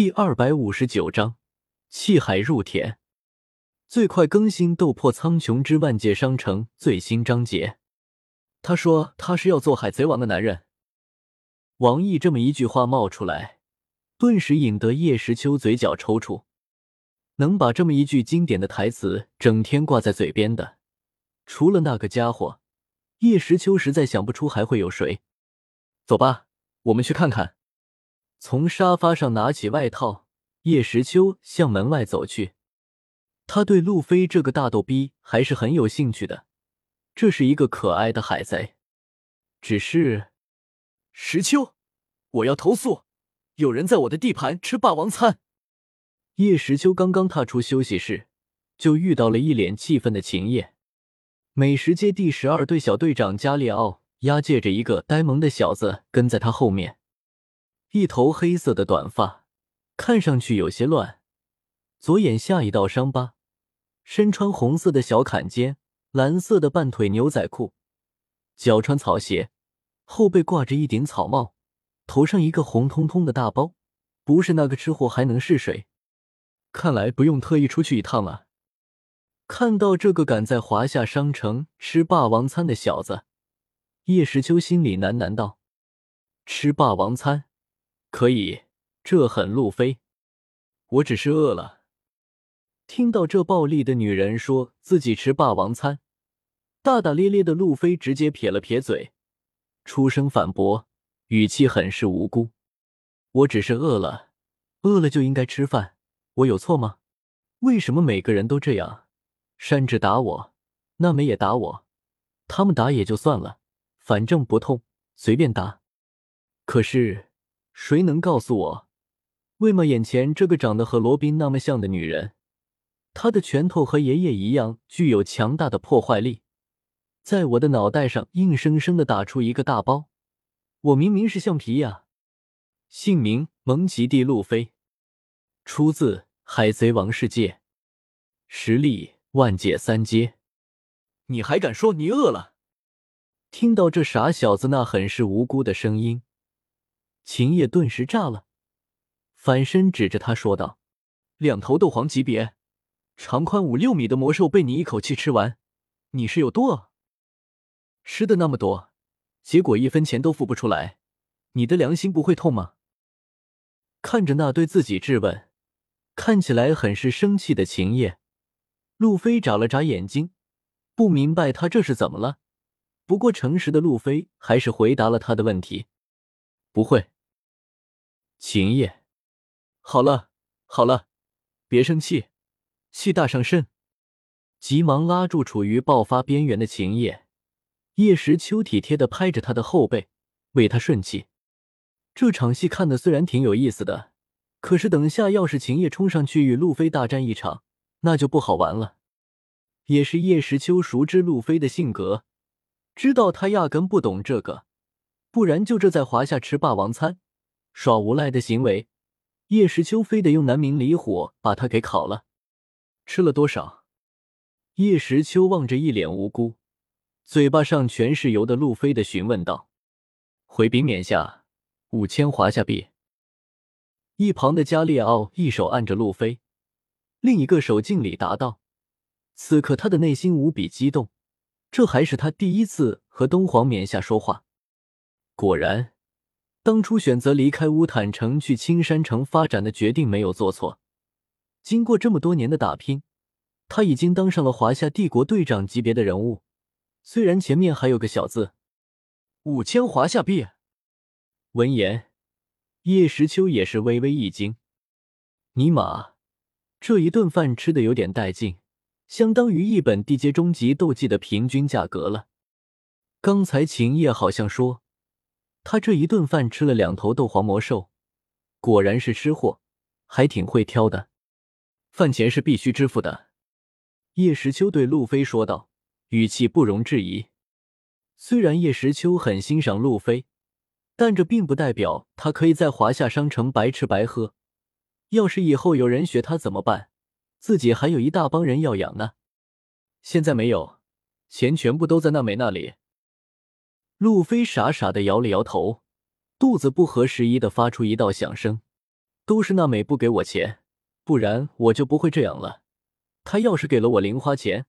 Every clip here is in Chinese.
第二百五十九章弃海入田。最快更新《斗破苍穹之万界商城》最新章节。他说他是要做海贼王的男人。王毅这么一句话冒出来，顿时引得叶时秋嘴角抽搐。能把这么一句经典的台词整天挂在嘴边的，除了那个家伙，叶时秋实在想不出还会有谁。走吧，我们去看看。从沙发上拿起外套，叶时秋向门外走去。他对路飞这个大逗逼还是很有兴趣的，这是一个可爱的海贼。只是，石秋，我要投诉，有人在我的地盘吃霸王餐。叶时秋刚刚踏出休息室，就遇到了一脸气愤的秦叶。美食街第十二队小队长加列奥押解着一个呆萌的小子跟在他后面。一头黑色的短发，看上去有些乱，左眼下一道伤疤，身穿红色的小坎肩，蓝色的半腿牛仔裤，脚穿草鞋，后背挂着一顶草帽，头上一个红彤彤的大包，不是那个吃货还能是谁？看来不用特意出去一趟了。看到这个敢在华夏商城吃霸王餐的小子，叶时秋心里喃喃道：“吃霸王餐。”可以，这很路飞。我只是饿了。听到这暴力的女人说自己吃霸王餐，大大咧咧的路飞直接撇了撇嘴，出声反驳，语气很是无辜：“我只是饿了，饿了就应该吃饭，我有错吗？为什么每个人都这样？山治打我，那美也打我，他们打也就算了，反正不痛，随便打。可是……”谁能告诉我，为么眼前这个长得和罗宾那么像的女人，她的拳头和爷爷一样具有强大的破坏力，在我的脑袋上硬生生的打出一个大包？我明明是橡皮呀！姓名：蒙奇蒂·路飞，出自《海贼王世界》，实力：万界三阶。你还敢说你饿了？听到这傻小子那很是无辜的声音。秦叶顿时炸了，反身指着他说道：“两头斗皇级别、长宽五六米的魔兽被你一口气吃完，你是有多饿？吃的那么多，结果一分钱都付不出来，你的良心不会痛吗？”看着那对自己质问，看起来很是生气的秦叶，路飞眨了眨眼睛，不明白他这是怎么了。不过诚实的路飞还是回答了他的问题。不会，秦叶，好了好了，别生气，气大伤身。急忙拉住处于爆发边缘的秦叶，叶时秋体贴的拍着他的后背，为他顺气。这场戏看的虽然挺有意思的，可是等下要是秦叶冲上去与路飞大战一场，那就不好玩了。也是叶时秋熟知路飞的性格，知道他压根不懂这个。不然就这在华夏吃霸王餐，耍无赖的行为，叶时秋非得用南明离火把他给烤了。吃了多少？叶时秋望着一脸无辜、嘴巴上全是油的路飞的询问道：“回禀冕下五千华夏币。”一旁的加列奥一手按着路飞，另一个手敬礼答道：“此刻他的内心无比激动，这还是他第一次和东皇冕下说话。”果然，当初选择离开乌坦城去青山城发展的决定没有做错。经过这么多年的打拼，他已经当上了华夏帝国队长级别的人物。虽然前面还有个小字，五千华夏币。闻言，叶时秋也是微微一惊：“尼玛，这一顿饭吃的有点带劲，相当于一本地阶中级斗技的平均价格了。”刚才秦叶好像说。他这一顿饭吃了两头斗皇魔兽，果然是吃货，还挺会挑的。饭钱是必须支付的。叶时秋对路飞说道，语气不容置疑。虽然叶时秋很欣赏路飞，但这并不代表他可以在华夏商城白吃白喝。要是以后有人学他怎么办？自己还有一大帮人要养呢。现在没有，钱全部都在娜美那里。路飞傻傻的摇了摇头，肚子不合时宜的发出一道响声。都是娜美不给我钱，不然我就不会这样了。她要是给了我零花钱，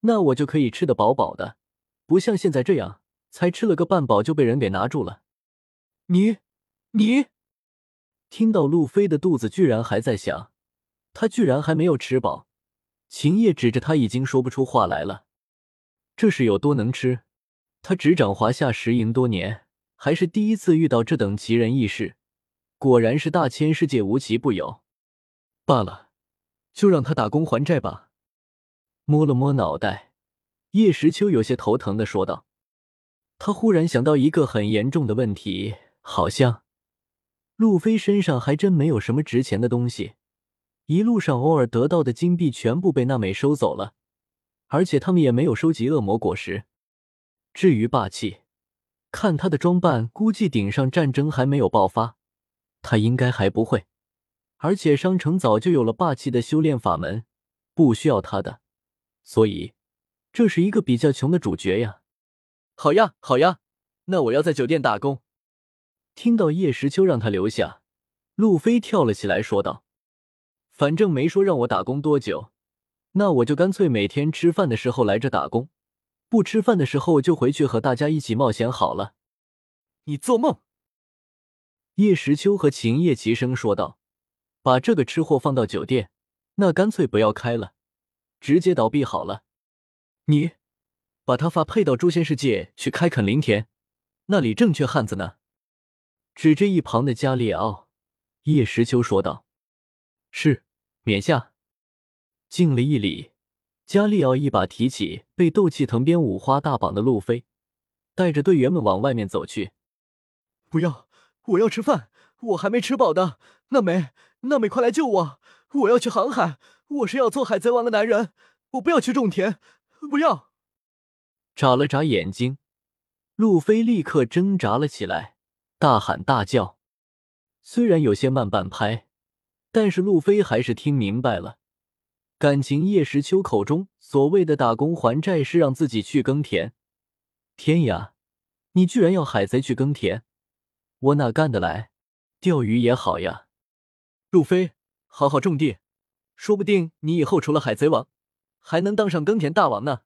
那我就可以吃得饱饱的，不像现在这样，才吃了个半饱就被人给拿住了。你，你，听到路飞的肚子居然还在响，他居然还没有吃饱。秦叶指着他，已经说不出话来了。这是有多能吃？他执掌华夏十营多年，还是第一次遇到这等奇人异事。果然是大千世界无奇不有。罢了，就让他打工还债吧。摸了摸脑袋，叶时秋有些头疼的说道。他忽然想到一个很严重的问题，好像路飞身上还真没有什么值钱的东西。一路上偶尔得到的金币全部被娜美收走了，而且他们也没有收集恶魔果实。至于霸气，看他的装扮，估计顶上战争还没有爆发，他应该还不会。而且商城早就有了霸气的修炼法门，不需要他的，所以这是一个比较穷的主角呀。好呀，好呀，那我要在酒店打工。听到叶时秋让他留下，路飞跳了起来，说道。反正没说让我打工多久，那我就干脆每天吃饭的时候来这打工，不吃饭的时候就回去和大家一起冒险好了。你做梦！叶时秋和秦叶齐声说道：“把这个吃货放到酒店，那干脆不要开了，直接倒闭好了。你把他发配到诛仙世界去开垦林田，那里正缺汉子呢。”指着一旁的加列奥，叶时秋说道。是，冕下。敬了一礼，加利奥一把提起被斗气藤鞭五花大绑的路飞，带着队员们往外面走去。不要，我要吃饭，我还没吃饱的。娜美，娜美，快来救我！我要去航海，我是要做海贼王的男人，我不要去种田，不要。眨了眨眼睛，路飞立刻挣扎了起来，大喊大叫，虽然有些慢半拍。但是路飞还是听明白了，感情叶时秋口中所谓的打工还债是让自己去耕田。天呀，你居然要海贼去耕田，我哪干得来？钓鱼也好呀，路飞，好好种地，说不定你以后除了海贼王，还能当上耕田大王呢。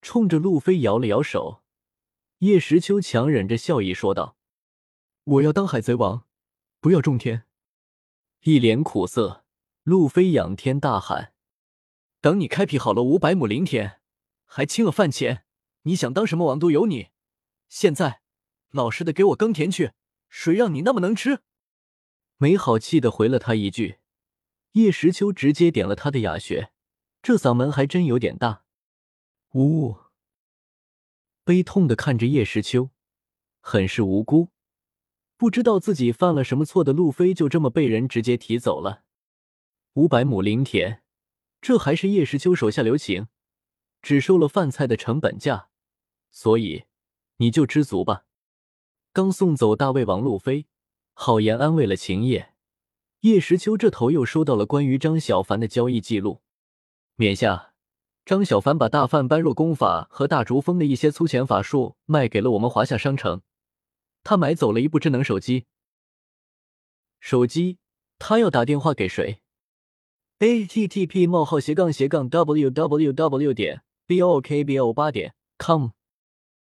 冲着路飞摇了摇手，叶时秋强忍着笑意说道：“我要当海贼王，不要种田。”一脸苦涩，路飞仰天大喊：“等你开辟好了五百亩林田，还清了饭钱，你想当什么王都有你。现在，老实的给我耕田去，谁让你那么能吃？”没好气的回了他一句。叶时秋直接点了他的哑穴，这嗓门还真有点大。呜，悲痛的看着叶时秋，很是无辜。不知道自己犯了什么错的路飞就这么被人直接提走了。五百亩林田，这还是叶时秋手下留情，只收了饭菜的成本价，所以你就知足吧。刚送走大胃王路飞，好言安慰了秦叶。叶时秋这头又收到了关于张小凡的交易记录。冕下，张小凡把大范般若功法和大竹峰的一些粗浅法术卖给了我们华夏商城。他买走了一部智能手机。手机，他要打电话给谁？a t t p: 冒号斜杠斜杠 w w w. 点 b o k b o 八点 com。